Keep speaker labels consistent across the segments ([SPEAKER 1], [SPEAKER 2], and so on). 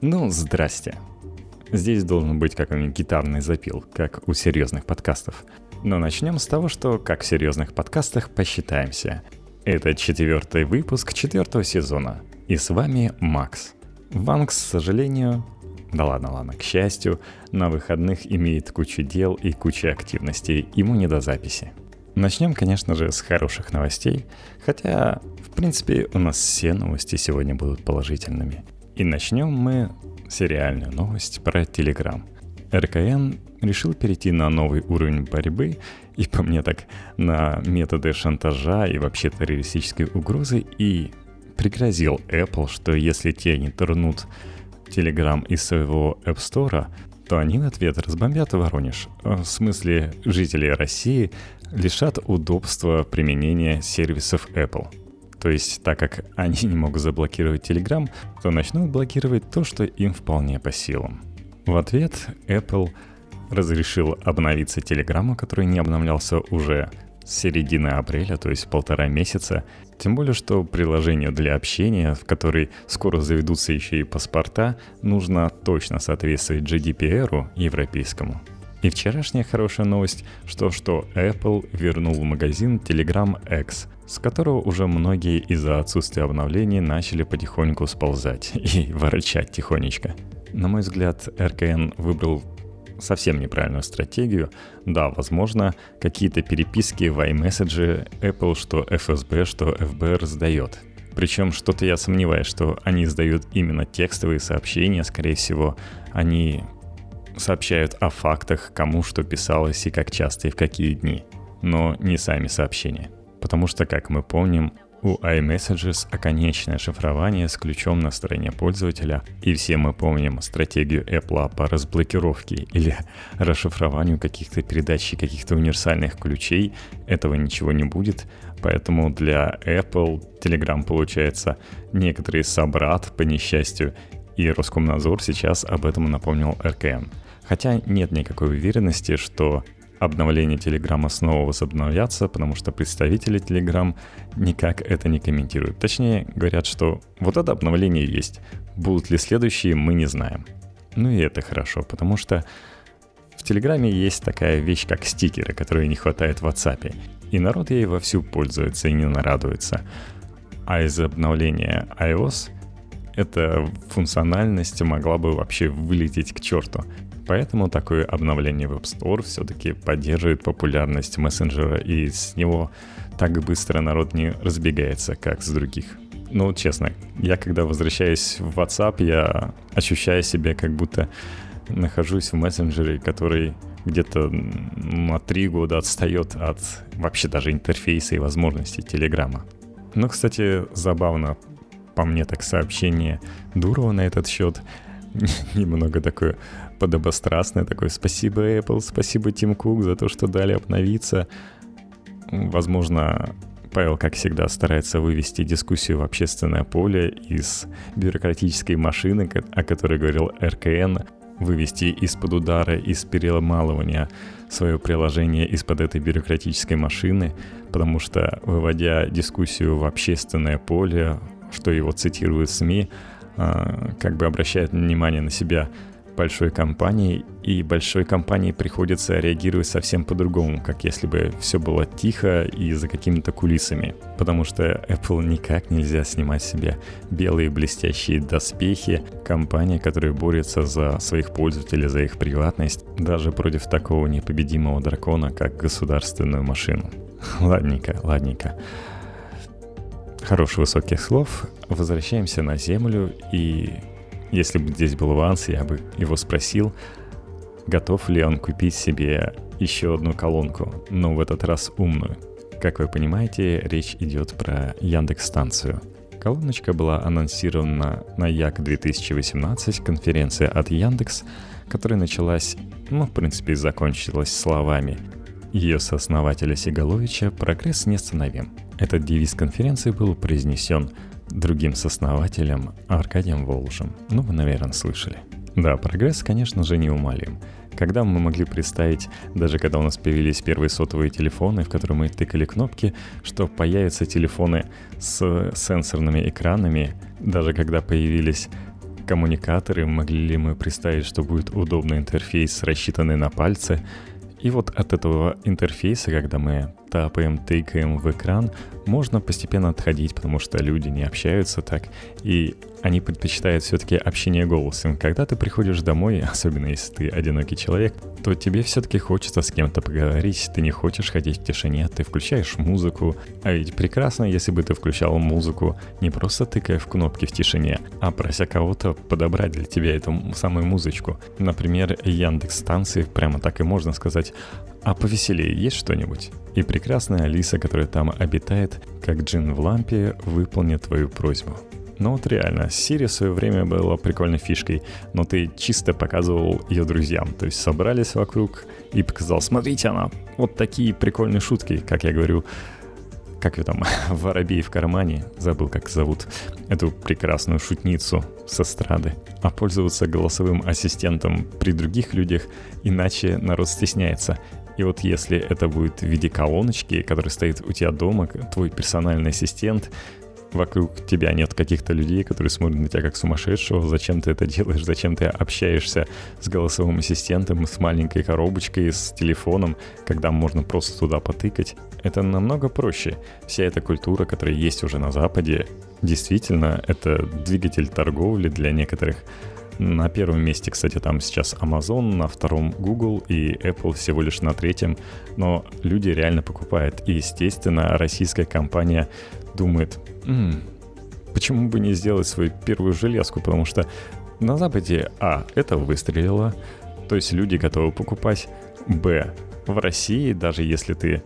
[SPEAKER 1] Ну, здрасте. Здесь должен быть какой-нибудь гитарный запил, как у серьезных подкастов. Но начнем с того, что, как в серьезных подкастах, посчитаемся. Это четвертый выпуск четвертого сезона. И с вами Макс. Вам, к сожалению, да ладно, ладно, к счастью, на выходных имеет кучу дел и кучу активностей, ему не до записи. Начнем, конечно же, с хороших новостей, хотя, в принципе, у нас все новости сегодня будут положительными. И начнем мы сериальную новость про Telegram. РКН решил перейти на новый уровень борьбы и, по мне так, на методы шантажа и вообще террористической угрозы и пригрозил Apple, что если те не турнут Telegram из своего App Store, то они в ответ разбомбят Воронеж. В смысле, жители России лишат удобства применения сервисов Apple. То есть, так как они не могут заблокировать Telegram, то начнут блокировать то, что им вполне по силам. В ответ Apple разрешил обновиться Telegram, который не обновлялся уже с середины апреля, то есть полтора месяца. Тем более, что приложению для общения, в которой скоро заведутся еще и паспорта, нужно точно соответствовать GDPR европейскому. И вчерашняя хорошая новость, что что Apple вернул в магазин Telegram X, с которого уже многие из-за отсутствия обновлений начали потихоньку сползать и ворчать тихонечко. На мой взгляд, РКН выбрал совсем неправильную стратегию. Да, возможно, какие-то переписки в iMessage Apple, что FSB, что FBR сдает. Причем что-то я сомневаюсь, что они сдают именно текстовые сообщения. Скорее всего, они сообщают о фактах, кому что писалось и как часто и в какие дни. Но не сами сообщения. Потому что, как мы помним, у iMessages оконечное шифрование с ключом на стороне пользователя, и все мы помним стратегию Apple по разблокировке или расшифрованию каких-то передач и каких-то универсальных ключей. Этого ничего не будет, поэтому для Apple Telegram получается некоторый собрат по несчастью, и Роскомнадзор сейчас об этом напомнил РКН. Хотя нет никакой уверенности, что обновления Телеграма снова возобновятся, потому что представители Телеграм никак это не комментируют. Точнее, говорят, что вот это обновление есть. Будут ли следующие, мы не знаем. Ну и это хорошо, потому что в Телеграме есть такая вещь, как стикеры, которые не хватает в WhatsApp. И народ ей вовсю пользуется и не нарадуется. А из обновления iOS эта функциональность могла бы вообще вылететь к черту. Поэтому такое обновление в App Store все-таки поддерживает популярность мессенджера, и с него так быстро народ не разбегается, как с других. Ну, честно, я когда возвращаюсь в WhatsApp, я ощущаю себя как будто нахожусь в мессенджере, который где-то на три года отстает от вообще даже интерфейса и возможностей Телеграма. Но, кстати, забавно по мне так сообщение Дурова на этот счет немного такое подобострастное, такое «Спасибо, Apple, спасибо, Тим Кук, за то, что дали обновиться». Возможно, Павел, как всегда, старается вывести дискуссию в общественное поле из бюрократической машины, о которой говорил РКН, вывести из-под удара, из переломалывания свое приложение из-под этой бюрократической машины, потому что, выводя дискуссию в общественное поле, что его цитируют СМИ, а, как бы обращает внимание на себя большой компании, и большой компании приходится реагировать совсем по-другому, как если бы все было тихо и за какими-то кулисами. Потому что Apple никак нельзя снимать себе белые блестящие доспехи, компания, которая борется за своих пользователей, за их приватность, даже против такого непобедимого дракона, как государственную машину. Ладненько, ладненько. Хороших высоких слов. Возвращаемся на Землю и если бы здесь был Ванс, я бы его спросил, готов ли он купить себе еще одну колонку, но в этот раз умную. Как вы понимаете, речь идет про Яндекс-станцию. Колоночка была анонсирована на Як 2018, конференция от Яндекс, которая началась, ну, в принципе, закончилась словами ее сооснователя Сигаловича «Прогресс неостановим». Этот девиз конференции был произнесен другим сооснователем Аркадием Волжем. Ну, вы, наверное, слышали. Да, прогресс, конечно же, неумолим. Когда мы могли представить, даже когда у нас появились первые сотовые телефоны, в которые мы тыкали кнопки, что появятся телефоны с сенсорными экранами, даже когда появились коммуникаторы, могли ли мы представить, что будет удобный интерфейс, рассчитанный на пальцы. И вот от этого интерфейса, когда мы тапаем, тыкаем в экран, можно постепенно отходить, потому что люди не общаются так, и они предпочитают все-таки общение голосом. Когда ты приходишь домой, особенно если ты одинокий человек, то тебе все-таки хочется с кем-то поговорить, ты не хочешь ходить в тишине, ты включаешь музыку. А ведь прекрасно, если бы ты включал музыку, не просто тыкая в кнопки в тишине, а прося кого-то подобрать для тебя эту самую музычку. Например, Яндекс станции, прямо так и можно сказать, а повеселее есть что-нибудь? И прекрасная Алиса, которая там обитает, как джин в лампе, выполнит твою просьбу. Ну вот реально, Siri в свое время была прикольной фишкой, но ты чисто показывал ее друзьям. То есть собрались вокруг и показал, смотрите, она вот такие прикольные шутки, как я говорю, как ее там, воробей в кармане, забыл, как зовут, эту прекрасную шутницу с эстрады. А пользоваться голосовым ассистентом при других людях, иначе народ стесняется. И вот если это будет в виде колоночки, которая стоит у тебя дома, твой персональный ассистент, вокруг тебя нет каких-то людей, которые смотрят на тебя как сумасшедшего, зачем ты это делаешь, зачем ты общаешься с голосовым ассистентом, с маленькой коробочкой, с телефоном, когда можно просто туда потыкать. Это намного проще. Вся эта культура, которая есть уже на Западе, действительно, это двигатель торговли для некоторых на первом месте, кстати, там сейчас Amazon, на втором Google и Apple всего лишь на третьем. Но люди реально покупают. И, естественно, российская компания думает, М-м, почему бы не сделать свою первую железку, потому что на Западе, а, это выстрелило, то есть люди готовы покупать, б, в России, даже если ты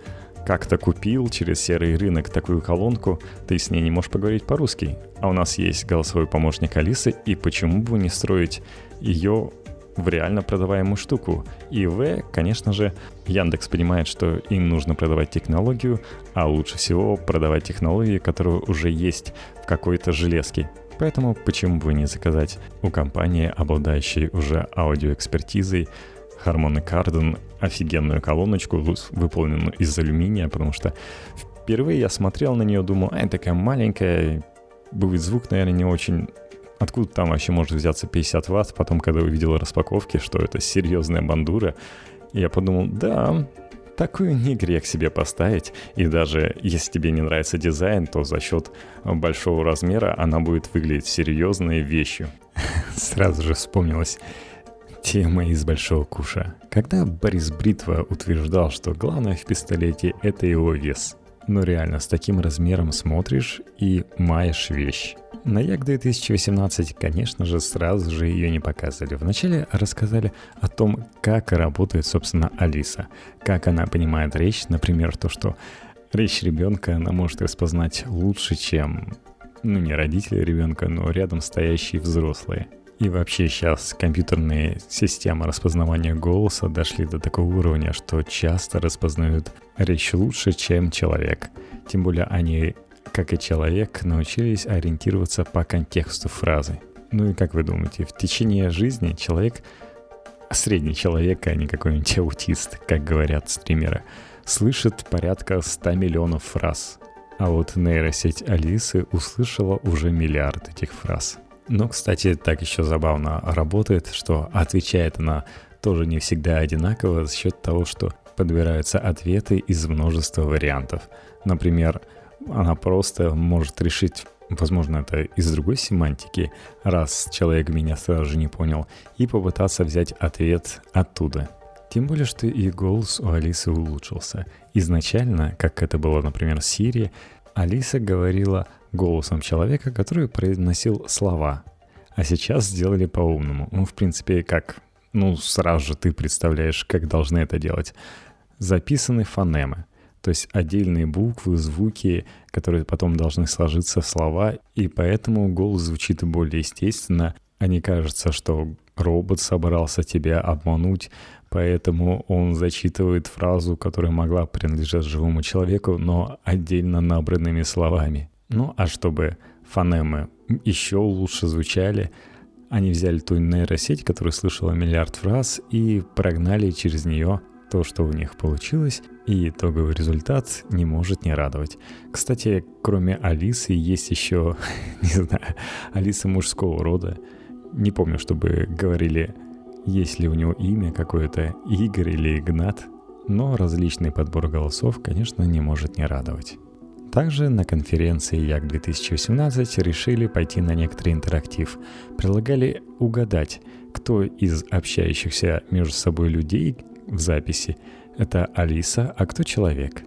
[SPEAKER 1] как-то купил через серый рынок такую колонку, ты с ней не можешь поговорить по-русски. А у нас есть голосовой помощник Алисы, и почему бы не строить ее в реально продаваемую штуку. И В, конечно же, Яндекс понимает, что им нужно продавать технологию, а лучше всего продавать технологии, которые уже есть в какой-то железке. Поэтому почему бы не заказать у компании, обладающей уже аудиоэкспертизой, Harmony Kardon офигенную колоночку, выполненную из алюминия, потому что впервые я смотрел на нее, думал, а, такая маленькая, будет звук, наверное, не очень Откуда там вообще может взяться 50 ватт? Потом, когда увидел распаковки, что это серьезная бандура, я подумал, да, такую не грех себе поставить. И даже если тебе не нравится дизайн, то за счет большого размера она будет выглядеть серьезной вещью. Сразу же вспомнилась тема из Большого Куша. Когда Борис Бритва утверждал, что главное в пистолете — это его вес. Но реально, с таким размером смотришь и маешь вещь. На Як 2018, конечно же, сразу же ее не показывали. Вначале рассказали о том, как работает, собственно, Алиса, как она понимает речь, например, то, что речь ребенка она может распознать лучше, чем, ну, не родители ребенка, но рядом стоящие взрослые. И вообще сейчас компьютерные системы распознавания голоса дошли до такого уровня, что часто распознают речь лучше, чем человек. Тем более они как и человек, научились ориентироваться по контексту фразы. Ну и как вы думаете, в течение жизни человек, средний человек, а не какой-нибудь аутист, как говорят стримеры, слышит порядка 100 миллионов фраз. А вот нейросеть Алисы услышала уже миллиард этих фраз. Но, кстати, так еще забавно работает, что отвечает она тоже не всегда одинаково за счет того, что подбираются ответы из множества вариантов. Например, она просто может решить возможно, это из другой семантики, раз человек меня сразу же не понял, и попытаться взять ответ оттуда. Тем более, что и голос у Алисы улучшился. Изначально, как это было, например, в Сирии, Алиса говорила голосом человека, который произносил слова. А сейчас сделали по-умному. Ну, в принципе, как... Ну, сразу же ты представляешь, как должны это делать. Записаны фонемы. То есть отдельные буквы, звуки, которые потом должны сложиться в слова, и поэтому голос звучит более естественно, а не кажется, что робот собрался тебя обмануть, поэтому он зачитывает фразу, которая могла принадлежать живому человеку, но отдельно набранными словами. Ну а чтобы фонемы еще лучше звучали, они взяли ту нейросеть, которая слышала миллиард фраз, и прогнали через нее то, что у них получилось, и итоговый результат не может не радовать. Кстати, кроме Алисы есть еще, не знаю, Алиса мужского рода. Не помню, чтобы говорили, есть ли у него имя какое-то, Игорь или Игнат, но различный подбор голосов, конечно, не может не радовать. Также на конференции Як 2018 решили пойти на некоторый интерактив. Предлагали угадать, кто из общающихся между собой людей в записи – это Алиса, а кто человек.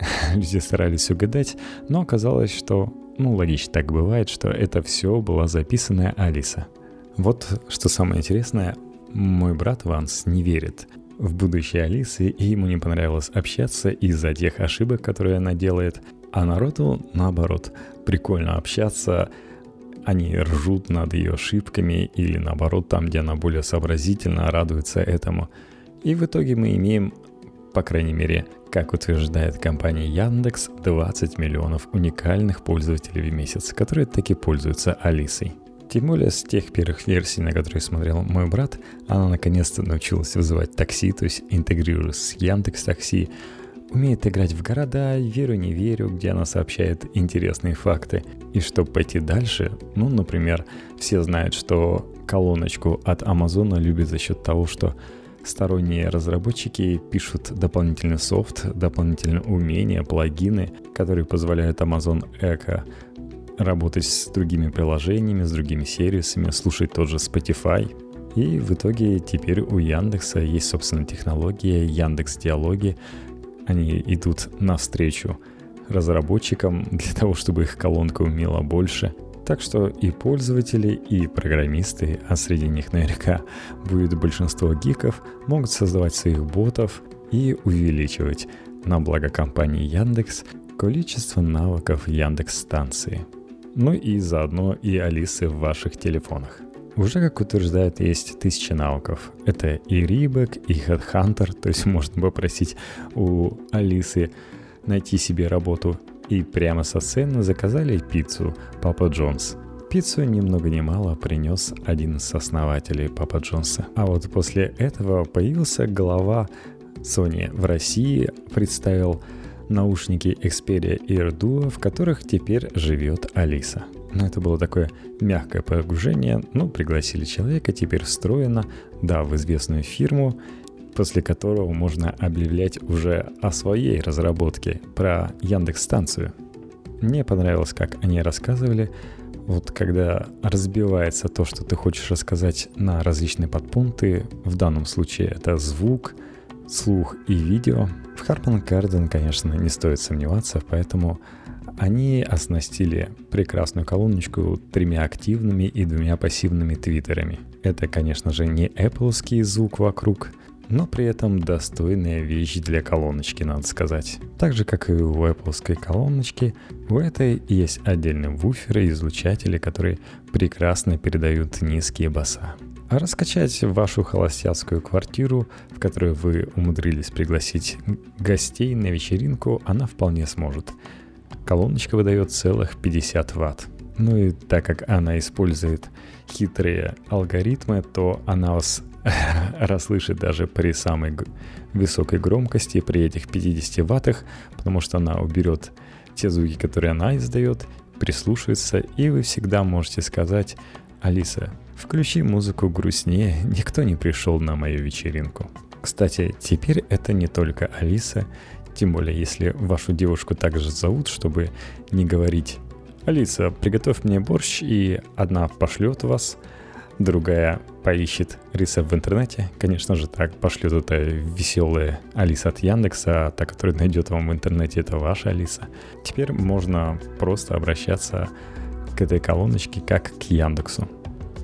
[SPEAKER 1] Люди старались угадать, но оказалось, что, ну, логично так бывает, что это все была записанная Алиса. Вот что самое интересное, мой брат Ванс не верит в будущее Алисы, и ему не понравилось общаться из-за тех ошибок, которые она делает. А народу, наоборот, прикольно общаться, они ржут над ее ошибками или наоборот там, где она более сообразительна, радуется этому. И в итоге мы имеем, по крайней мере, как утверждает компания Яндекс, 20 миллионов уникальных пользователей в месяц, которые таки пользуются Алисой. Тем более с тех первых версий, на которые смотрел мой брат, она наконец-то научилась вызывать такси, то есть интегрируясь с Яндекс Такси, умеет играть в города, верю не верю, где она сообщает интересные факты. И чтобы пойти дальше, ну, например, все знают, что колоночку от Амазона любят за счет того, что сторонние разработчики пишут дополнительный софт, дополнительные умения, плагины, которые позволяют Amazon Echo работать с другими приложениями, с другими сервисами, слушать тот же Spotify. И в итоге теперь у Яндекса есть, собственно, технология Яндекс Диалоги. Они идут навстречу разработчикам для того, чтобы их колонка умела больше. Так что и пользователи, и программисты, а среди них наверняка будет большинство гиков, могут создавать своих ботов и увеличивать на благо компании Яндекс количество навыков Яндекс станции – ну и заодно и Алисы в ваших телефонах. Уже, как утверждают, есть тысячи навыков. Это и Рибек, и Headhunter, то есть можно попросить у Алисы найти себе работу. И прямо со сцены заказали пиццу Папа Джонс. Пиццу ни много ни мало принес один из основателей Папа Джонса. А вот после этого появился глава Sony в России, представил наушники Xperia Ear Duo, в которых теперь живет Алиса. Но это было такое мягкое погружение, ну, пригласили человека, теперь встроено, да, в известную фирму, после которого можно объявлять уже о своей разработке про Яндекс-станцию. Мне понравилось, как они рассказывали, вот когда разбивается то, что ты хочешь рассказать на различные подпункты, в данном случае это звук, слух и видео, в Harman Kardon, конечно, не стоит сомневаться, поэтому они оснастили прекрасную колоночку тремя активными и двумя пассивными твиттерами. Это, конечно же, не Apple звук вокруг, но при этом достойная вещь для колоночки, надо сказать. Так же, как и у Apple колоночки, у этой есть отдельные вуферы и излучатели, которые прекрасно передают низкие баса. А раскачать вашу холостяцкую квартиру, в которую вы умудрились пригласить гостей на вечеринку, она вполне сможет. Колоночка выдает целых 50 ватт. Ну и так как она использует хитрые алгоритмы, то она вас расслышит даже при самой высокой громкости, при этих 50 ваттах, потому что она уберет те звуки, которые она издает, прислушается, и вы всегда можете сказать, Алиса, Включи музыку грустнее, никто не пришел на мою вечеринку. Кстати, теперь это не только Алиса, тем более если вашу девушку также зовут, чтобы не говорить «Алиса, приготовь мне борщ», и одна пошлет вас, другая поищет рецепт в интернете. Конечно же, так пошлет это веселая Алиса от Яндекса, а та, которая найдет вам в интернете, это ваша Алиса. Теперь можно просто обращаться к этой колоночке как к Яндексу.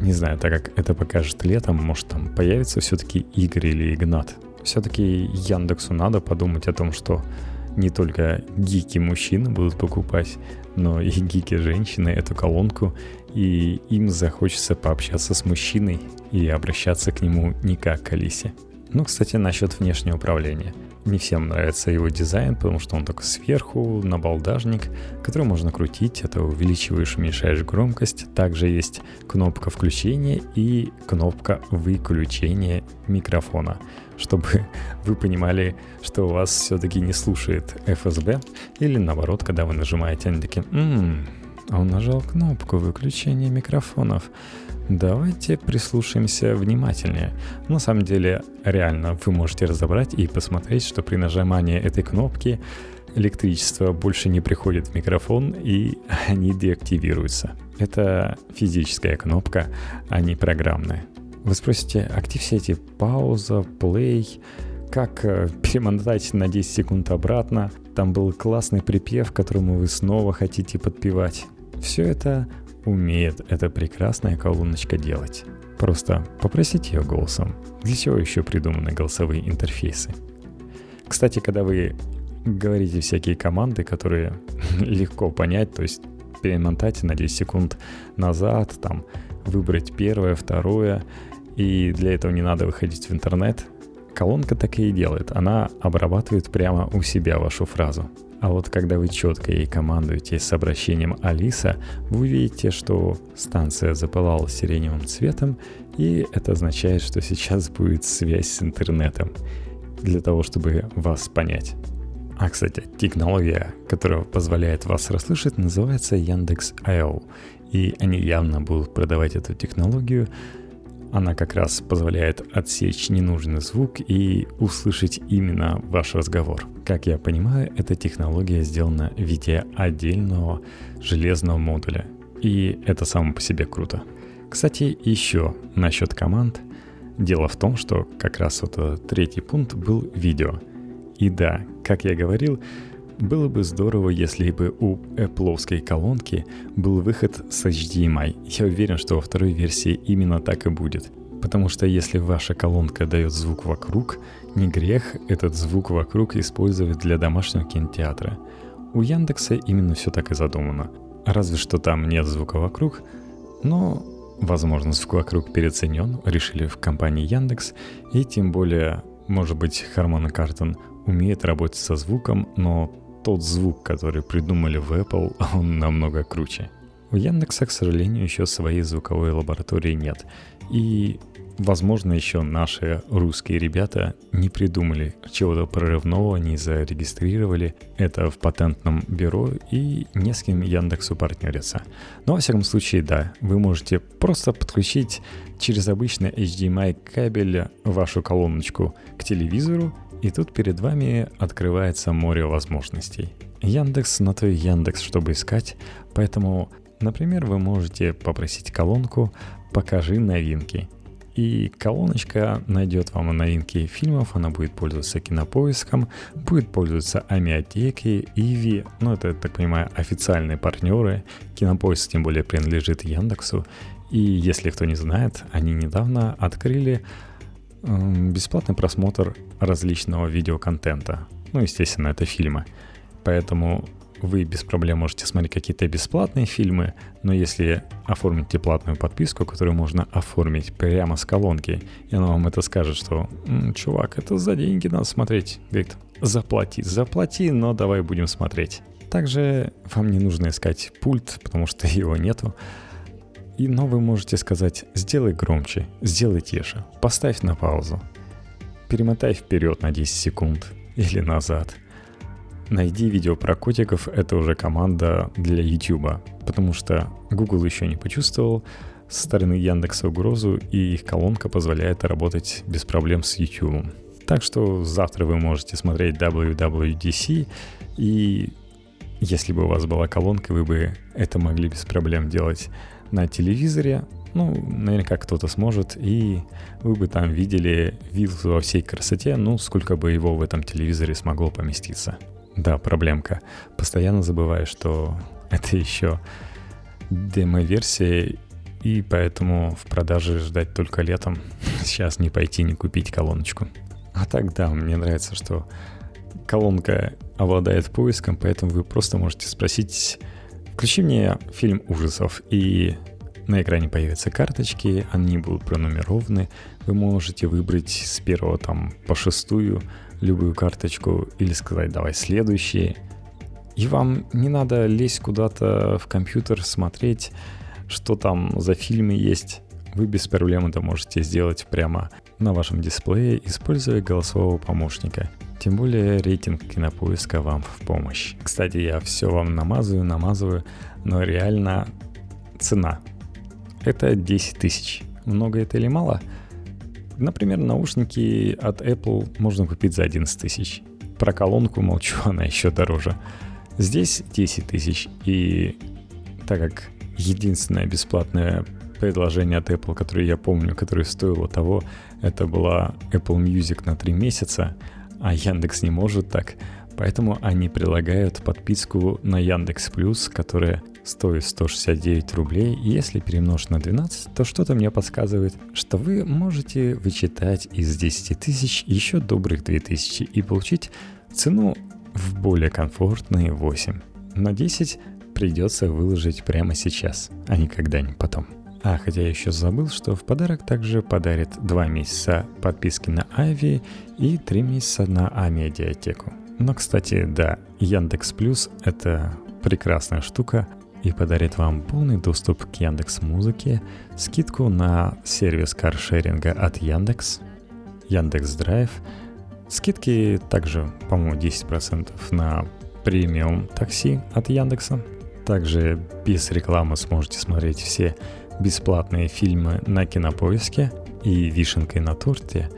[SPEAKER 1] Не знаю, так как это покажет летом, может там появится все-таки Игорь или Игнат. Все-таки Яндексу надо подумать о том, что не только гики мужчины будут покупать, но и гики женщины эту колонку, и им захочется пообщаться с мужчиной и обращаться к нему не как к Алисе. Ну, кстати, насчет внешнего управления – не всем нравится его дизайн, потому что он такой сверху, на балдажник, который можно крутить, это увеличиваешь, уменьшаешь громкость. Также есть кнопка включения и кнопка выключения микрофона, чтобы вы понимали, что у вас все-таки не слушает FSB, или наоборот, когда вы нажимаете, они такие, м-м, он нажал кнопку выключения микрофонов. Давайте прислушаемся внимательнее. На самом деле, реально, вы можете разобрать и посмотреть, что при нажимании этой кнопки электричество больше не приходит в микрофон и они деактивируются. Это физическая кнопка, а не программная. Вы спросите, актив сети, пауза, плей, как э, перемотать на 10 секунд обратно. Там был классный припев, которому вы снова хотите подпевать. Все это умеет эта прекрасная колоночка делать. Просто попросите ее голосом. Для чего еще придуманы голосовые интерфейсы? Кстати, когда вы говорите всякие команды, которые легко понять, то есть перемотать на 10 секунд назад, там, выбрать первое, второе, и для этого не надо выходить в интернет. Колонка так и делает, она обрабатывает прямо у себя вашу фразу. А вот когда вы четко ей командуете с обращением «Алиса», вы видите, что станция запылала сиреневым цветом, и это означает, что сейчас будет связь с интернетом для того, чтобы вас понять. А, кстати, технология, которая позволяет вас расслышать, называется Яндекс.io. И они явно будут продавать эту технологию. Она как раз позволяет отсечь ненужный звук и услышать именно ваш разговор. Как я понимаю, эта технология сделана в виде отдельного железного модуля. И это само по себе круто. Кстати, еще насчет команд. Дело в том, что как раз вот третий пункт был видео – и да, как я говорил, было бы здорово, если бы у Apple колонки был выход с HDMI. Я уверен, что во второй версии именно так и будет. Потому что если ваша колонка дает звук вокруг, не грех этот звук вокруг использовать для домашнего кинотеатра. У Яндекса именно все так и задумано. Разве что там нет звука вокруг, но, возможно, звук вокруг переоценен, решили в компании Яндекс, и тем более, может быть, Хармона Картон умеет работать со звуком, но тот звук, который придумали в Apple, он намного круче. У Яндекса, к сожалению, еще своей звуковой лаборатории нет. И, возможно, еще наши русские ребята не придумали чего-то прорывного, не зарегистрировали это в патентном бюро и не с кем Яндексу партнериться. Но, во всяком случае, да, вы можете просто подключить через обычный HDMI кабель вашу колоночку к телевизору и тут перед вами открывается море возможностей. Яндекс на то и Яндекс, чтобы искать, поэтому, например, вы можете попросить колонку «Покажи новинки», и колоночка найдет вам новинки фильмов, она будет пользоваться кинопоиском, будет пользоваться Амиотекой, Иви, ну это, так понимаю, официальные партнеры, кинопоиск тем более принадлежит Яндексу, и если кто не знает, они недавно открыли бесплатный просмотр различного видеоконтента. Ну, естественно, это фильмы. Поэтому вы без проблем можете смотреть какие-то бесплатные фильмы, но если оформите платную подписку, которую можно оформить прямо с колонки, и она вам это скажет, что «Чувак, это за деньги надо смотреть», говорит «Заплати, заплати, но давай будем смотреть». Также вам не нужно искать пульт, потому что его нету. И, но вы можете сказать «сделай громче», «сделай тише», «поставь на паузу», «перемотай вперед на 10 секунд» или «назад». Найди видео про котиков, это уже команда для YouTube, потому что Google еще не почувствовал со стороны Яндекса угрозу, и их колонка позволяет работать без проблем с YouTube. Так что завтра вы можете смотреть WWDC, и если бы у вас была колонка, вы бы это могли без проблем делать на телевизоре, ну, наверняка кто-то сможет, и вы бы там видели вид во всей красоте, ну, сколько бы его в этом телевизоре смогло поместиться. Да, проблемка. Постоянно забываю, что это еще демо-версия, и поэтому в продаже ждать только летом. Сейчас не пойти, не купить колоночку. А так, да, мне нравится, что колонка обладает поиском, поэтому вы просто можете спросить Включи мне фильм ужасов, и на экране появятся карточки, они будут пронумерованы. Вы можете выбрать с первого там по шестую любую карточку или сказать «давай следующие». И вам не надо лезть куда-то в компьютер, смотреть, что там за фильмы есть. Вы без проблем это можете сделать прямо на вашем дисплее, используя голосового помощника. Тем более рейтинг кинопоиска вам в помощь. Кстати, я все вам намазываю, намазываю, но реально цена. Это 10 тысяч. Много это или мало? Например, наушники от Apple можно купить за 11 тысяч. Про колонку молчу, она еще дороже. Здесь 10 тысяч. И так как единственное бесплатное предложение от Apple, которое я помню, которое стоило того, это была Apple Music на 3 месяца, а Яндекс не может так. Поэтому они прилагают подписку на Яндекс Плюс, которая стоит 169 рублей. И если перемножить на 12, то что-то мне подсказывает, что вы можете вычитать из 10 тысяч еще добрых 2000 и получить цену в более комфортные 8. На 10 придется выложить прямо сейчас, а не когда-нибудь потом. А, хотя я еще забыл, что в подарок также подарит 2 месяца подписки на Ави и 3 месяца на Амедиатеку. Но, кстати, да, Яндекс Плюс — это прекрасная штука и подарит вам полный доступ к Яндекс Музыке, скидку на сервис каршеринга от Яндекс, Яндекс Драйв, скидки также, по-моему, 10% на премиум такси от Яндекса. Также без рекламы сможете смотреть все бесплатные фильмы на Кинопоиске и вишенкой на торте.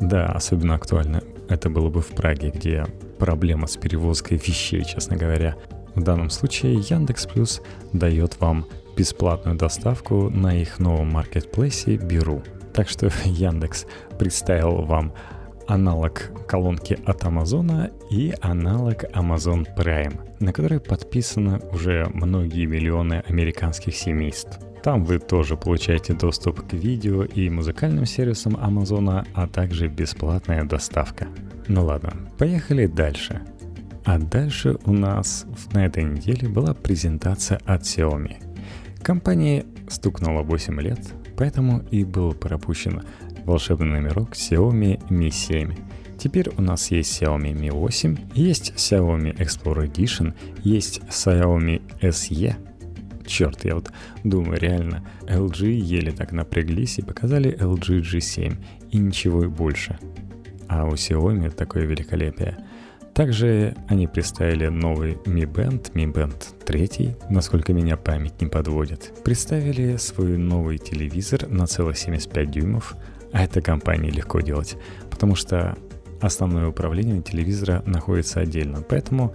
[SPEAKER 1] Да, особенно актуально это было бы в Праге, где проблема с перевозкой вещей, честно говоря. В данном случае Яндекс Плюс дает вам бесплатную доставку на их новом маркетплейсе Беру. Так что Яндекс представил вам аналог колонки от Амазона и аналог Amazon Prime, на который подписаны уже многие миллионы американских семейств. Там вы тоже получаете доступ к видео и музыкальным сервисам Амазона, а также бесплатная доставка. Ну ладно, поехали дальше. А дальше у нас на этой неделе была презентация от Xiaomi. Компании стукнуло 8 лет, поэтому и был пропущен волшебный номерок Xiaomi Mi 7. Теперь у нас есть Xiaomi Mi 8, есть Xiaomi Explorer Edition, есть Xiaomi SE. Черт, я вот думаю, реально, LG еле так напряглись и показали LG G7, и ничего и больше. А у Xiaomi такое великолепие. Также они представили новый Mi Band, Mi Band 3, насколько меня память не подводит. Представили свой новый телевизор на целых 75 дюймов, а это компании легко делать, потому что основное управление телевизора находится отдельно, поэтому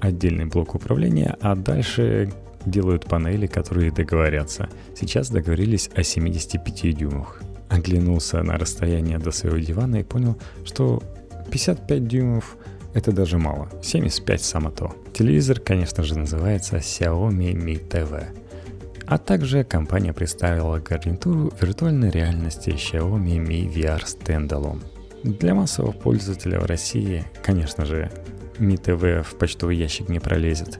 [SPEAKER 1] отдельный блок управления, а дальше делают панели, которые договорятся. Сейчас договорились о 75 дюймах. Оглянулся на расстояние до своего дивана и понял, что 55 дюймов это даже мало. 75 само то. Телевизор, конечно же, называется Xiaomi Mi TV. А также компания представила гарнитуру виртуальной реальности Xiaomi Mi VR Standalone. Для массового пользователя в России, конечно же, Mi TV в почтовый ящик не пролезет.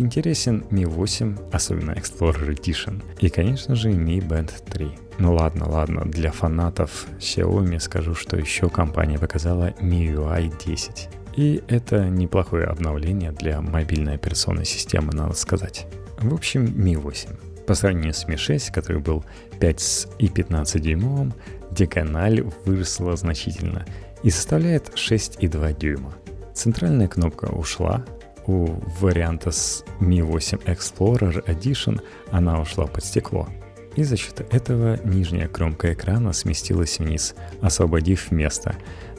[SPEAKER 1] Интересен Mi 8, особенно Explorer Edition, и, конечно же, Mi Band 3. Ну ладно, ладно, для фанатов Xiaomi скажу, что еще компания показала MIUI 10. И это неплохое обновление для мобильной операционной системы, надо сказать. В общем, Mi 8. По сравнению с Mi 6, который был 5 и 15 дюймовым, деканаль выросла значительно и составляет 6,2 дюйма. Центральная кнопка ушла, у варианта с Mi 8 Explorer Edition она ушла под стекло. И за счет этого нижняя кромка экрана сместилась вниз, освободив место.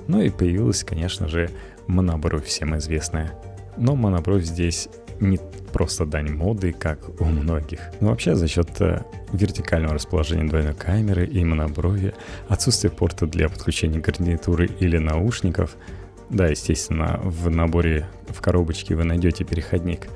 [SPEAKER 1] Ну и появилась, конечно же, монобровь всем известная. Но монобровь здесь не просто дань моды, как у многих. Но вообще за счет э, вертикального расположения двойной камеры и моноброви, отсутствия порта для подключения гарнитуры или наушников, да, естественно, в наборе в коробочке вы найдете переходник,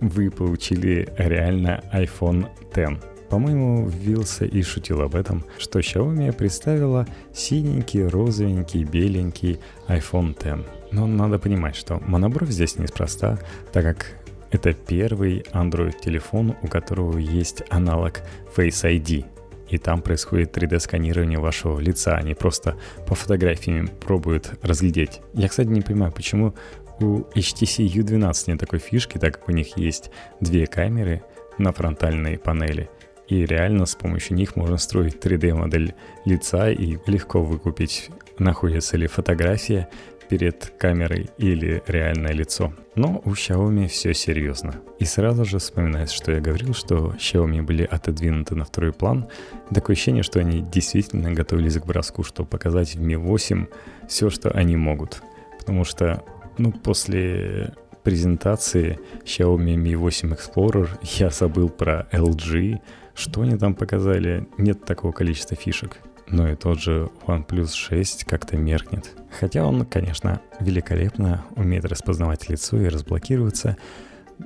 [SPEAKER 1] вы получили реально iPhone X. По-моему, вился и шутил об этом, что Xiaomi представила синенький, розовенький, беленький iPhone X. Но надо понимать, что монобровь здесь неспроста, так как это первый Android-телефон, у которого есть аналог Face ID. И там происходит 3D-сканирование вашего лица, они просто по фотографиям пробуют разглядеть. Я, кстати, не понимаю, почему у HTC U12 нет такой фишки, так как у них есть две камеры на фронтальной панели. И реально с помощью них можно строить 3D-модель лица и легко выкупить, находится ли фотография перед камерой или реальное лицо. Но у Xiaomi все серьезно. И сразу же вспоминается, что я говорил, что Xiaomi были отодвинуты на второй план. Такое ощущение, что они действительно готовились к броску, чтобы показать в Mi 8 все, что они могут. Потому что, ну, после презентации Xiaomi Mi 8 Explorer я забыл про LG. Что они там показали? Нет такого количества фишек. Но и тот же OnePlus 6 как-то меркнет. Хотя он, конечно, великолепно умеет распознавать лицо и разблокироваться,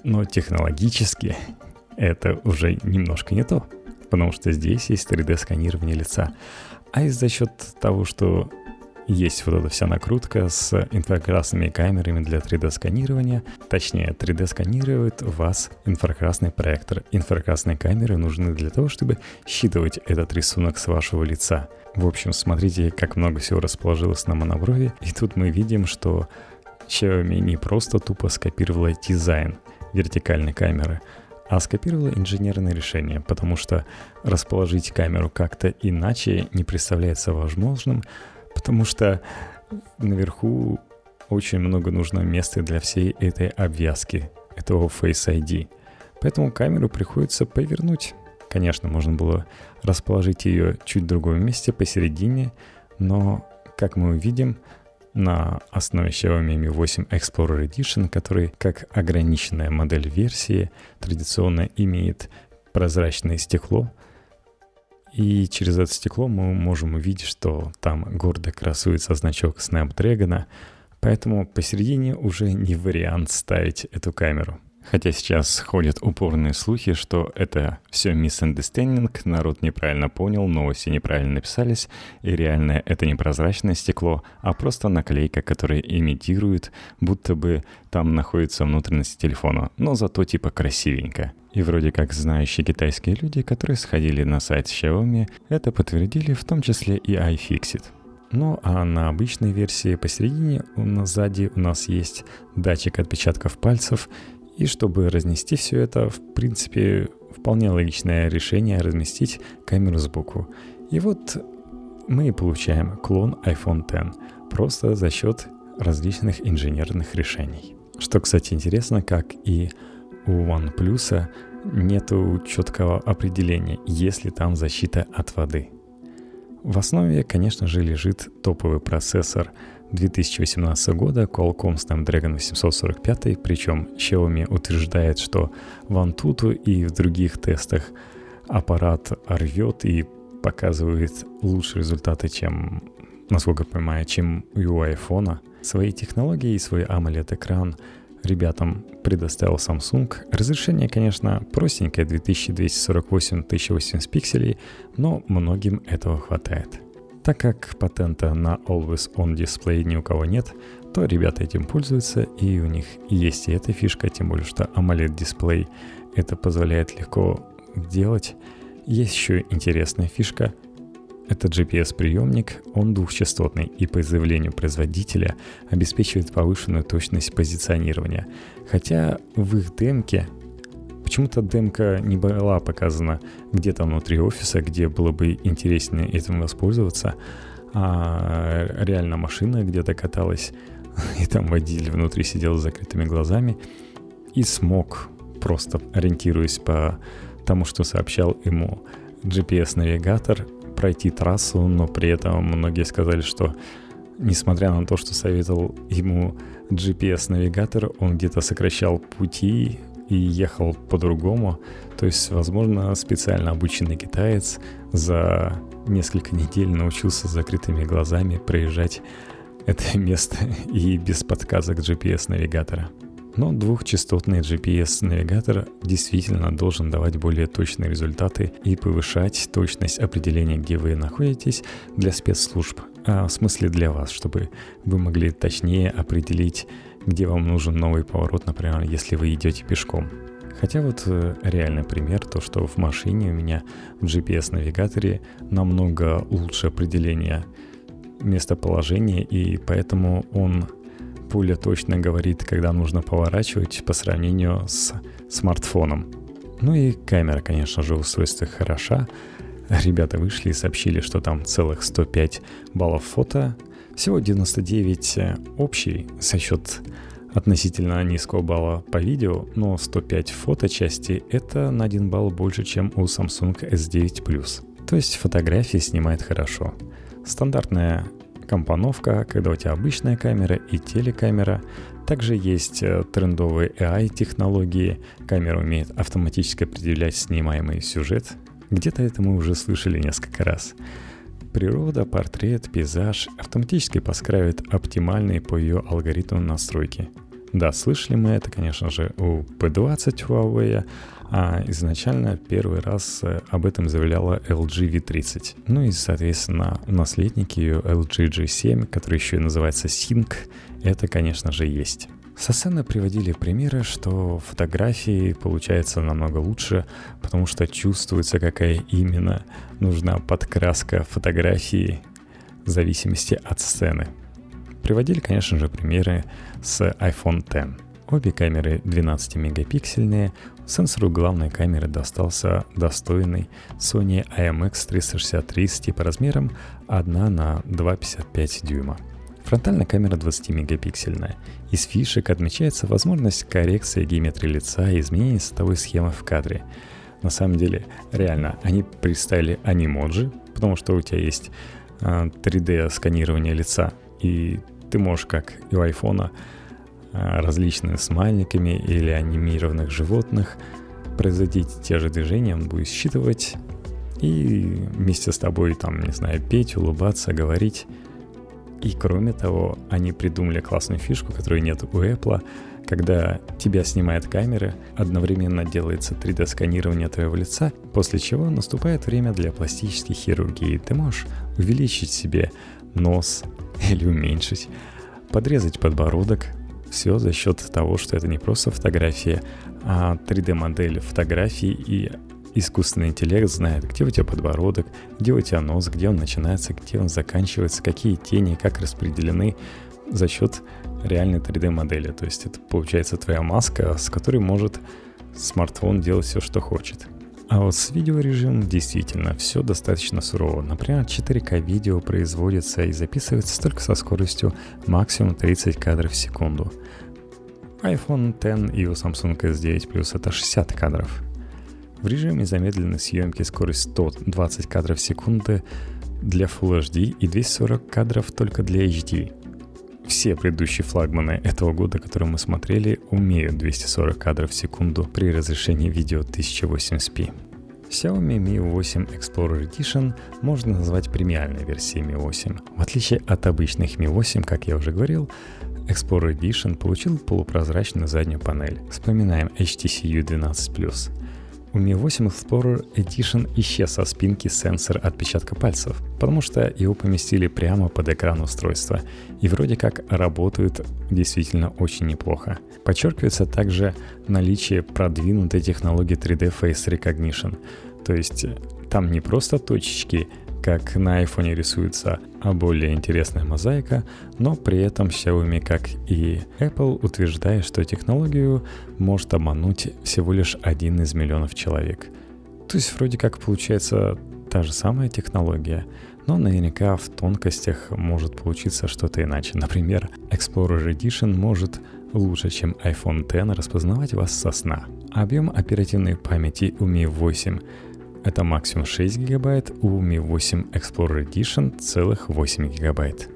[SPEAKER 1] но технологически это уже немножко не то. Потому что здесь есть 3D-сканирование лица. А и за счет того, что есть вот эта вся накрутка с инфракрасными камерами для 3D-сканирования. Точнее, 3D-сканирует вас инфракрасный проектор. Инфракрасные камеры нужны для того, чтобы считывать этот рисунок с вашего лица. В общем, смотрите, как много всего расположилось на моноброви. И тут мы видим, что Xiaomi не просто тупо скопировала дизайн вертикальной камеры, а скопировала инженерное решение, потому что расположить камеру как-то иначе не представляется возможным, потому что наверху очень много нужно места для всей этой обвязки, этого Face ID. Поэтому камеру приходится повернуть. Конечно, можно было расположить ее чуть в другом месте, посередине, но, как мы увидим, на основе Xiaomi Mi 8 Explorer Edition, который как ограниченная модель версии традиционно имеет прозрачное стекло, и через это стекло мы можем увидеть, что там гордо красуется значок Snapdragon, поэтому посередине уже не вариант ставить эту камеру. Хотя сейчас ходят упорные слухи, что это все misunderstanding, народ неправильно понял, новости неправильно написались, и реально это не прозрачное стекло, а просто наклейка, которая имитирует, будто бы там находится внутренность телефона, но зато типа красивенько. И вроде как знающие китайские люди, которые сходили на сайт Xiaomi, это подтвердили в том числе и iFixit. Ну а на обычной версии посередине у нас сзади у нас есть датчик отпечатков пальцев и чтобы разнести все это, в принципе, вполне логичное решение разместить камеру сбоку. И вот мы получаем клон iPhone X просто за счет различных инженерных решений. Что, кстати, интересно, как и у OnePlus нету четкого определения, есть ли там защита от воды. В основе, конечно же, лежит топовый процессор 2018 года Qualcomm Snapdragon 845, причем Xiaomi утверждает, что в Antutu и в других тестах аппарат рвет и показывает лучшие результаты, чем, насколько я понимаю, чем у iPhone. Свои технологии и свой AMOLED-экран ребятам предоставил Samsung. Разрешение, конечно, простенькое 2248-1080 пикселей, но многим этого хватает. Так как патента на Always On Display ни у кого нет, то ребята этим пользуются, и у них есть и эта фишка, тем более, что AMOLED дисплей это позволяет легко делать. Есть еще интересная фишка. Это GPS-приемник, он двухчастотный и по заявлению производителя обеспечивает повышенную точность позиционирования. Хотя в их демке Почему-то демка не была показана где-то внутри офиса, где было бы интереснее этим воспользоваться, а реально машина где-то каталась, и там водитель внутри сидел с закрытыми глазами и смог, просто ориентируясь по тому, что сообщал ему GPS-навигатор, пройти трассу, но при этом многие сказали, что несмотря на то, что советовал ему GPS-навигатор, он где-то сокращал пути, и ехал по-другому. То есть, возможно, специально обученный китаец за несколько недель научился с закрытыми глазами проезжать это место и без подсказок GPS-навигатора. Но двухчастотный GPS-навигатор действительно должен давать более точные результаты и повышать точность определения, где вы находитесь для спецслужб, а в смысле для вас, чтобы вы могли точнее определить где вам нужен новый поворот, например, если вы идете пешком. Хотя вот э, реальный пример, то что в машине у меня в GPS-навигаторе намного лучше определение местоположения, и поэтому он более точно говорит, когда нужно поворачивать по сравнению с смартфоном. Ну и камера, конечно же, устройство хороша. Ребята вышли и сообщили, что там целых 105 баллов фото, Всего 99 э, общий за счет относительно низкого балла по видео, но 105 фоточасти — это на 1 балл больше, чем у Samsung S9 Plus. То есть фотографии снимает хорошо. Стандартная компоновка, когда у тебя обычная камера и телекамера. Также есть э, трендовые AI-технологии. Камера умеет автоматически определять снимаемый сюжет. Где-то это мы уже слышали несколько раз. Природа, портрет, пейзаж автоматически подскраивает оптимальные по ее алгоритму настройки. Да, слышали мы это, конечно же, у P20 Huawei, а изначально первый раз э, об этом заявляла LG V30. Ну и, соответственно, наследники ее LG G7, который еще и называется Sync, это, конечно же, есть. Со сцены приводили примеры, что фотографии получается намного лучше, потому что чувствуется, какая именно нужна подкраска фотографии в зависимости от сцены. Приводили, конечно же, примеры с iPhone X. Обе камеры 12-мегапиксельные, сенсору главной камеры достался достойный Sony IMX363 с типоразмером 1 на 2,55 дюйма. Фронтальная камера 20-мегапиксельная. Из фишек отмечается возможность коррекции геометрии лица и изменения цветовой схемы в кадре. На самом деле, реально, они представили анимоджи, потому что у тебя есть 3D-сканирование а, лица, и ты можешь, как и у айфона, а, различными смайликами или анимированных животных производить те же движения, он будет считывать и вместе с тобой, там, не знаю, петь, улыбаться, говорить. И кроме того, они придумали классную фишку, которой нет у Apple, когда тебя снимает камера, одновременно делается 3D-сканирование твоего лица, после чего наступает время для пластической хирургии. Ты можешь увеличить себе нос или уменьшить, подрезать подбородок, все за счет того, что это не просто фотография, а 3D-модель фотографии и искусственный интеллект знает, где у тебя подбородок, где у тебя нос, где он начинается, где он заканчивается, какие тени, как распределены за счет реальной 3D-модели. То есть это получается твоя маска, с которой может смартфон делать все, что хочет. А вот с видеорежимом действительно все достаточно сурово. Например, 4К видео производится и записывается только со скоростью максимум 30 кадров в секунду. iPhone X и у Samsung S9 Plus это 60 кадров. В режиме замедленной съемки скорость 120 кадров в секунду для Full HD и 240 кадров только для HD. Все предыдущие флагманы этого года, которые мы смотрели, умеют 240 кадров в секунду при разрешении видео 1080p. Xiaomi Mi 8 Explorer Edition можно назвать премиальной версией Mi 8. В отличие от обычных Mi 8, как я уже говорил, Explorer Edition получил полупрозрачную заднюю панель. Вспоминаем HTC U12+. У Mi 8 Explorer Edition исчез со спинки сенсор отпечатка пальцев, потому что его поместили прямо под экран устройства, и вроде как работают действительно очень неплохо. Подчеркивается также наличие продвинутой технологии 3D Face Recognition, то есть там не просто точечки как на iPhone рисуется, а более интересная мозаика, но при этом Xiaomi, как и Apple, утверждает, что технологию может обмануть всего лишь один из миллионов человек. То есть вроде как получается та же самая технология, но наверняка в тонкостях может получиться что-то иначе. Например, Explorer Edition может лучше, чем iPhone X распознавать вас со сна. Объем оперативной памяти у Mi 8 это максимум 6 гигабайт, у Mi 8 Explorer Edition целых 8 гигабайт.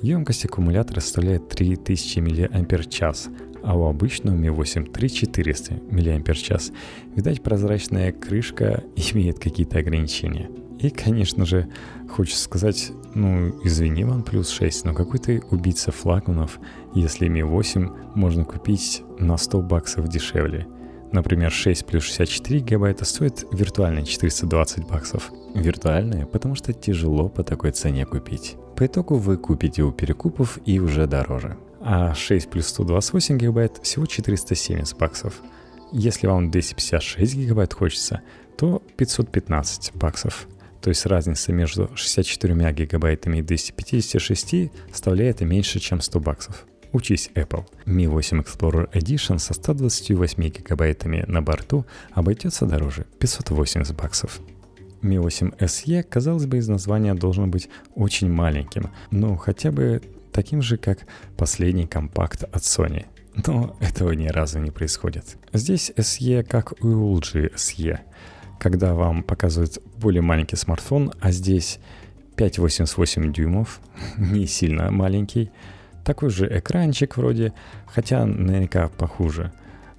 [SPEAKER 1] Емкость аккумулятора составляет 3000 мАч, а у обычного Mi 8 3400 мАч. Видать, прозрачная крышка имеет какие-то ограничения. И, конечно же, хочется сказать, ну, извини, OnePlus 6, но какой ты убийца флагманов, если Mi 8 можно купить на 100 баксов дешевле – Например, 6 плюс 64 гигабайта стоит виртуальные 420 баксов. Виртуальные, потому что тяжело по такой цене купить. По итогу вы купите у перекупов и уже дороже. А 6 плюс 128 гигабайт всего 470 баксов. Если вам 256 гигабайт хочется, то 515 баксов. То есть разница между 64 гигабайтами и 256 составляет меньше, чем 100 баксов. Учись Apple. Mi 8 Explorer Edition со 128 гигабайтами на борту обойдется дороже 580 баксов. Mi 8 SE, казалось бы, из названия должен быть очень маленьким, но хотя бы таким же, как последний компакт от Sony. Но этого ни разу не происходит. Здесь SE как у LG SE, когда вам показывают более маленький смартфон, а здесь 5,88 дюймов, не сильно маленький, такой же экранчик вроде, хотя наверняка похуже.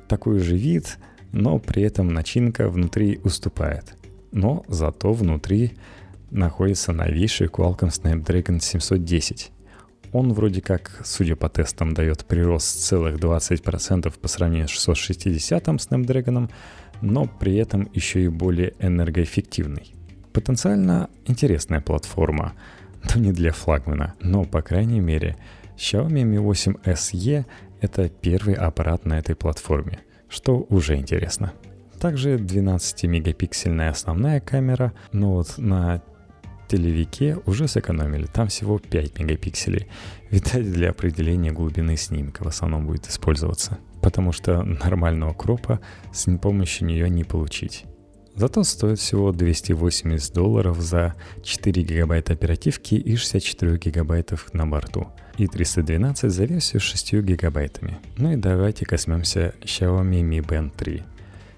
[SPEAKER 1] Такой же вид, но при этом начинка внутри уступает. Но зато внутри находится новейший Qualcomm Snapdragon 710. Он вроде как, судя по тестам, дает прирост целых 20% по сравнению с 660 Snapdragon, но при этом еще и более энергоэффективный. Потенциально интересная платформа, но не для флагмана, но, по крайней мере, Xiaomi Mi 8 SE — это первый аппарат на этой платформе, что уже интересно. Также 12-мегапиксельная основная камера, но вот на телевике уже сэкономили, там всего 5 мегапикселей. Видать, для определения глубины снимка в основном будет использоваться, потому что нормального кропа с помощью нее не получить. Зато стоит всего 280 долларов за 4 гигабайта оперативки и 64 гигабайтов на борту. И 312 за версию с 6 гигабайтами. Ну и давайте коснемся Xiaomi Mi Band 3.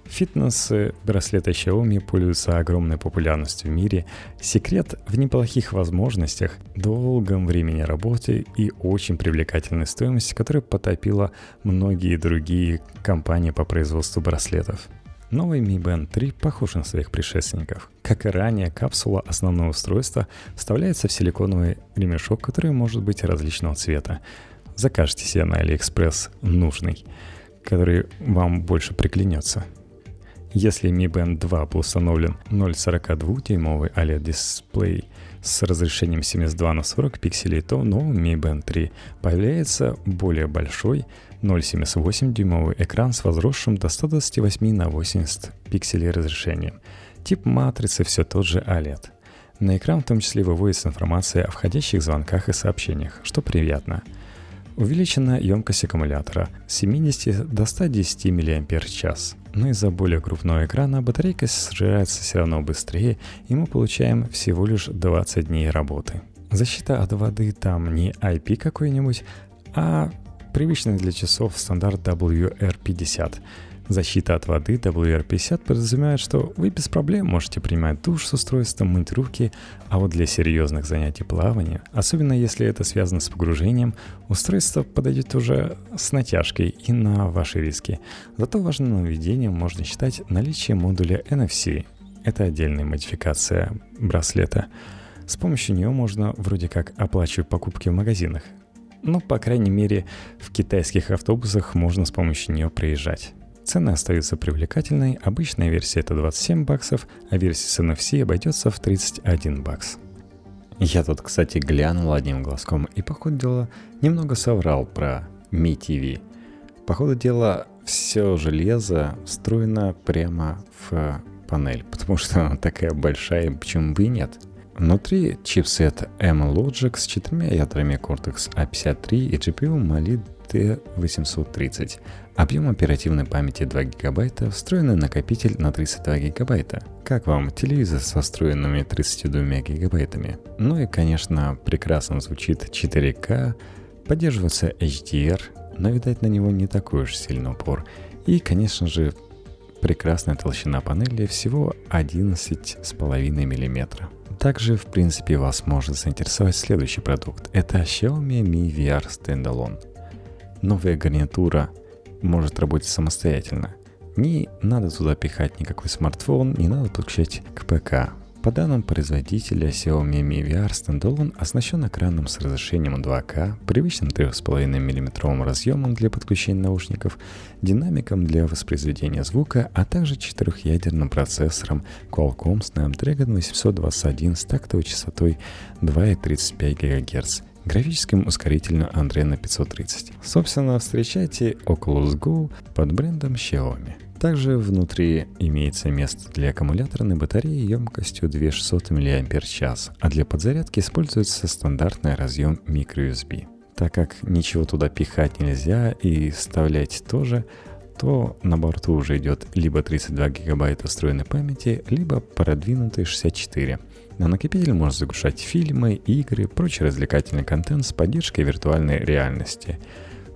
[SPEAKER 1] Фитнес-браслеты Xiaomi пользуются огромной популярностью в мире. Секрет в неплохих возможностях, долгом времени работы и очень привлекательной стоимости, которая потопила многие другие компании по производству браслетов. Новый Mi Band 3 похож на своих предшественников. Как и ранее, капсула основного устройства вставляется в силиконовый ремешок, который может быть различного цвета. Закажите себе на AliExpress нужный, который вам больше приглянется. Если Mi Band 2 был установлен 0,42-дюймовый OLED-дисплей с разрешением 72 на 40 пикселей, то в новом Mi Band 3 появляется более большой 0,78-дюймовый экран с возросшим до 128 на 80 пикселей разрешением. Тип матрицы все тот же OLED. На экран в том числе выводится информация о входящих звонках и сообщениях, что приятно. Увеличена емкость аккумулятора с 70 до 110 мАч. Но из-за более крупного экрана батарейка сжирается все равно быстрее, и мы получаем всего лишь 20 дней работы. Защита от воды там не IP какой-нибудь, а привычный для часов стандарт WR50. Защита от воды WR50 подразумевает, что вы без проблем можете принимать душ с устройством, мыть руки, а вот для серьезных занятий плавания, особенно если это связано с погружением, устройство подойдет уже с натяжкой и на ваши риски. Зато важным нововведением можно считать наличие модуля NFC. Это отдельная модификация браслета. С помощью нее можно вроде как оплачивать покупки в магазинах, ну, по крайней мере, в китайских автобусах можно с помощью нее проезжать. Цены остаются привлекательной, обычная версия это 27 баксов, а версия с NFC обойдется в 31 бакс. Я тут, кстати, глянул одним глазком и, по ходу дела, немного соврал про Mi TV. По ходу дела, все железо встроено прямо в панель, потому что она такая большая, почему бы и нет. Внутри чипсет M-Logic с четырьмя ядрами Cortex A53 и GPU Mali T830. Объем оперативной памяти 2 ГБ, встроенный накопитель на 32 ГБ. Как вам телевизор со встроенными 32 ГБ? Ну и, конечно, прекрасно звучит 4К, поддерживается HDR, но, видать, на него не такой уж сильный упор. И, конечно же, прекрасная толщина панели всего 11,5 мм. Также, в принципе, вас может заинтересовать следующий продукт. Это Xiaomi Mi VR Standalone. Новая гарнитура может работать самостоятельно. Не надо туда пихать никакой смартфон, не надо подключать к ПК. По данным производителя Xiaomi Mi VR Standalone оснащен экраном с разрешением 2К, привычным 3,5 мм разъемом для подключения наушников, динамиком для воспроизведения звука, а также четырехъядерным процессором Qualcomm Snapdragon 821 с тактовой частотой 2,35 ГГц графическим ускорителем Adreno 530. Собственно, встречайте Oculus Go под брендом Xiaomi. Также внутри имеется место для аккумуляторной батареи емкостью 2600 мАч, а для подзарядки используется стандартный разъем microUSB. Так как ничего туда пихать нельзя и вставлять тоже, то на борту уже идет либо 32 гигабайта встроенной памяти, либо продвинутый 64. На накопитель можно загружать фильмы, игры, прочий развлекательный контент с поддержкой виртуальной реальности.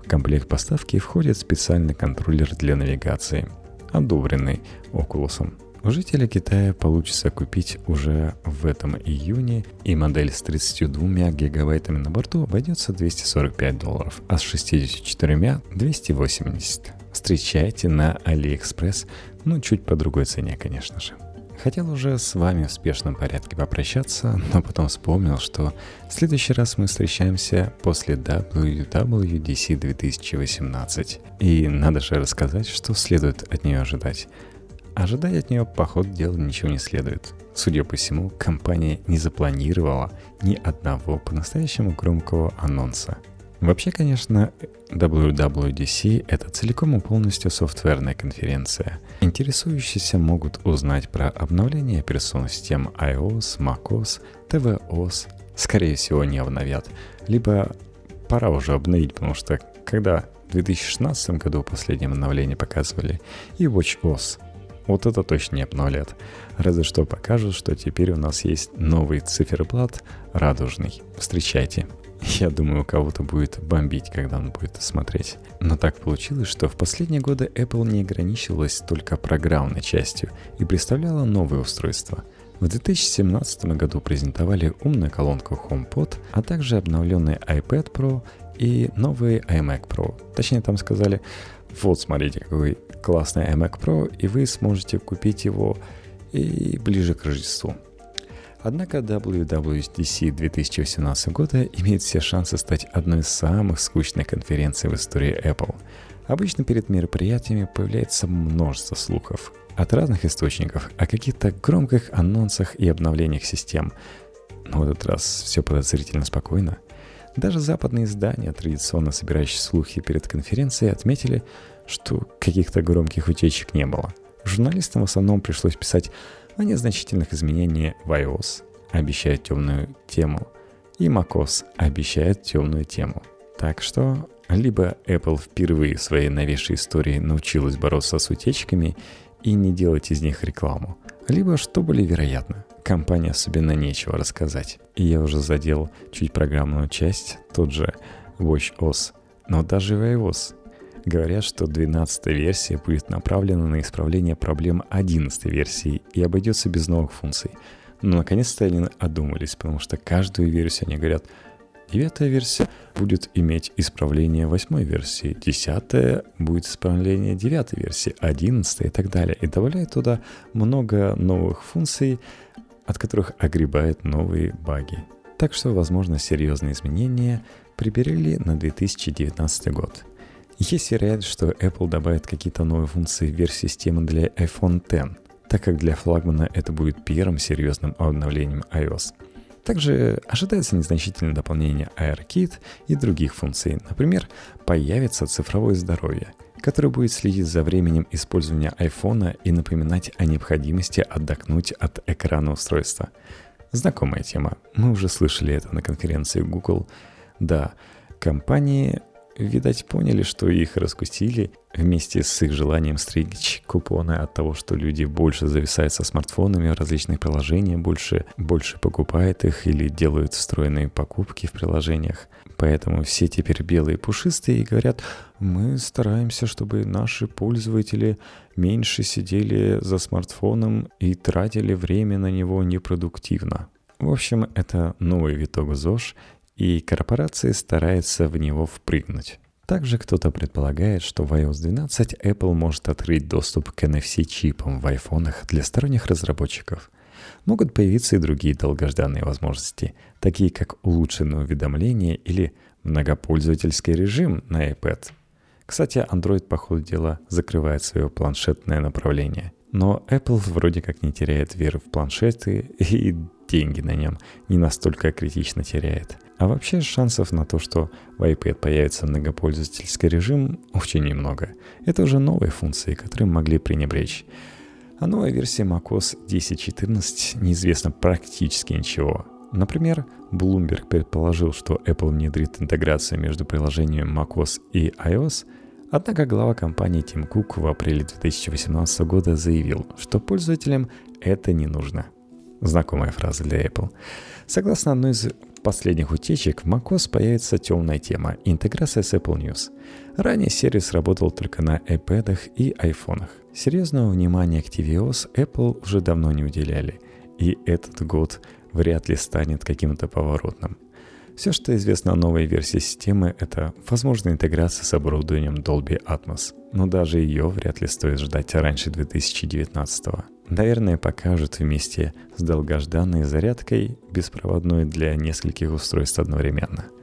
[SPEAKER 1] В комплект поставки входит специальный контроллер для навигации, одобренный Oculus. У жителей Китая получится купить уже в этом июне, и модель с 32 гигабайтами на борту обойдется 245 долларов, а с 64 – 280. Встречайте на AliExpress, ну чуть по другой цене, конечно же. Хотел уже с вами в спешном порядке попрощаться, но потом вспомнил, что в следующий раз мы встречаемся после WWDC 2018. И надо же рассказать, что следует от нее ожидать. Ожидать от нее, по ходу дела, ничего не следует. Судя по всему, компания не запланировала ни одного по-настоящему громкого анонса. Вообще, конечно, WWDC — это целиком и полностью софтверная конференция. Интересующиеся могут узнать про обновление операционных систем iOS, macOS, tvOS. Скорее всего, не обновят. Либо пора уже обновить, потому что когда в 2016 году последнее обновление показывали, и WatchOS — вот это точно не обновлят. Разве что покажут, что теперь у нас есть новый циферблат радужный. Встречайте. Я думаю, кого-то будет бомбить, когда он будет смотреть. Но так получилось, что в последние годы Apple не ограничивалась только программной частью и представляла новые устройства. В 2017 году презентовали умную колонку HomePod, а также обновленный iPad Pro и новый iMac Pro. Точнее, там сказали, вот смотрите, какой классный iMac Pro, и вы сможете купить его и ближе к Рождеству. Однако WWDC 2018 года имеет все шансы стать одной из самых скучных конференций в истории Apple. Обычно перед мероприятиями появляется множество слухов от разных источников о каких-то громких анонсах и обновлениях систем. Но в этот раз все подозрительно спокойно. Даже западные издания, традиционно собирающие слухи перед конференцией, отметили, что каких-то громких утечек не было. Журналистам в основном пришлось писать о незначительных изменениях в iOS, обещает темную тему, и macOS обещает темную тему. Так что либо Apple впервые в своей новейшей истории научилась бороться с утечками и не делать из них рекламу, либо, что более вероятно, компания особенно нечего рассказать. И я уже задел чуть программную часть, тот же WatchOS, но даже в iOS Говорят, что 12 версия будет направлена на исправление проблем 11 версии и обойдется без новых функций. Но наконец-то они одумались, потому что каждую версию они говорят, девятая версия будет иметь исправление восьмой версии, десятая будет исправление девятой версии, одиннадцатая и так далее. И добавляют туда много новых функций, от которых огребают новые баги. Так что, возможно, серьезные изменения приберегли на 2019 год. Есть вероятность, что Apple добавит какие-то новые функции в версии системы для iPhone X, так как для флагмана это будет первым серьезным обновлением iOS. Также ожидается незначительное дополнение AirKit и других функций. Например, появится цифровое здоровье, которое будет следить за временем использования iPhone и напоминать о необходимости отдохнуть от экрана устройства. Знакомая тема. Мы уже слышали это на конференции Google. Да, компании видать, поняли, что их раскусили вместе с их желанием стричь купоны от того, что люди больше зависают со смартфонами в различных приложениях, больше, больше покупают их или делают встроенные покупки в приложениях. Поэтому все теперь белые пушистые и говорят, мы стараемся, чтобы наши пользователи меньше сидели за смартфоном и тратили время на него непродуктивно. В общем, это новый виток ЗОЖ, и корпорации стараются в него впрыгнуть. Также кто-то предполагает, что в iOS 12 Apple может открыть доступ к NFC-чипам в айфонах для сторонних разработчиков. Могут появиться и другие долгожданные возможности, такие как улучшенное уведомление или многопользовательский режим на iPad. Кстати, Android, по ходу дела, закрывает свое планшетное направление. Но Apple вроде как не теряет веры в планшеты и деньги на нем не настолько критично теряет – а вообще шансов на то, что в iPad появится многопользовательский режим, очень немного. Это уже новые функции, которые могли пренебречь. А новая версия macOS 10.14 неизвестно практически ничего. Например, Bloomberg предположил, что Apple внедрит интеграцию между приложением macOS и iOS, Однако глава компании Тим Кук в апреле 2018 года заявил, что пользователям это не нужно. Знакомая фраза для Apple. Согласно одной из последних утечек, в macOS появится темная тема – интеграция с Apple News. Ранее сервис работал только на iPad и iPhone. Серьезного внимания к tvOS Apple уже давно не уделяли, и этот год вряд ли станет каким-то поворотным. Все, что известно о новой версии системы, это возможная интеграция с оборудованием Dolby Atmos, но даже ее вряд ли стоит ждать раньше 2019 -го. Наверное, покажут вместе с долгожданной зарядкой беспроводной для нескольких устройств одновременно –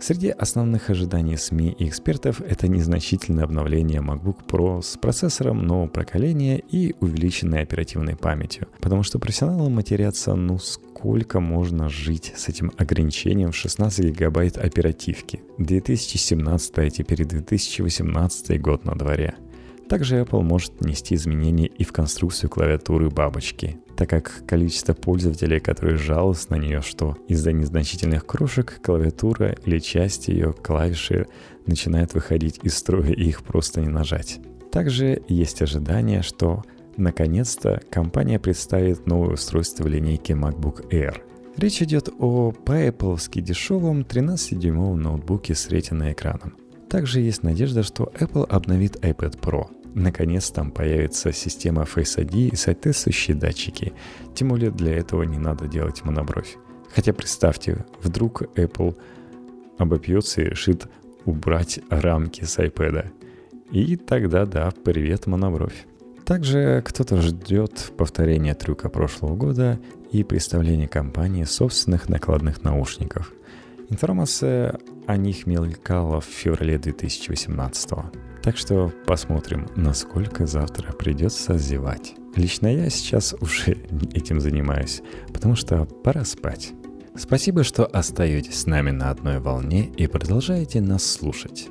[SPEAKER 1] Среди основных ожиданий СМИ и экспертов это незначительное обновление MacBook Pro с процессором нового поколения и увеличенной оперативной памятью, потому что профессионалы матерятся, ну сколько можно жить с этим ограничением в 16 гигабайт оперативки. 2017, а теперь 2018 год на дворе – также Apple может внести изменения и в конструкцию клавиатуры бабочки, так как количество пользователей, которые жалуются на нее, что из-за незначительных крошек клавиатура или часть ее клавиши начинает выходить из строя и их просто не нажать. Также есть ожидание, что наконец-то компания представит новое устройство в линейке MacBook Air. Речь идет о по-apple дешевом 13-дюймовом ноутбуке с ретиной-экраном. Также есть надежда, что Apple обновит iPad Pro. Наконец там появится система Face ID и соответствующие датчики. Тем более для этого не надо делать монобровь. Хотя представьте, вдруг Apple обопьется и решит убрать рамки с iPad. И тогда да, привет монобровь. Также кто-то ждет повторения трюка прошлого года и представления компании собственных накладных наушников – Информация о них мелькала в феврале 2018 Так что посмотрим, насколько завтра придется зевать. Лично я сейчас уже этим занимаюсь, потому что пора спать. Спасибо, что остаетесь с нами на одной волне и продолжаете нас слушать.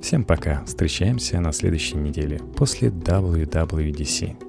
[SPEAKER 1] Всем пока, встречаемся на следующей неделе после WWDC.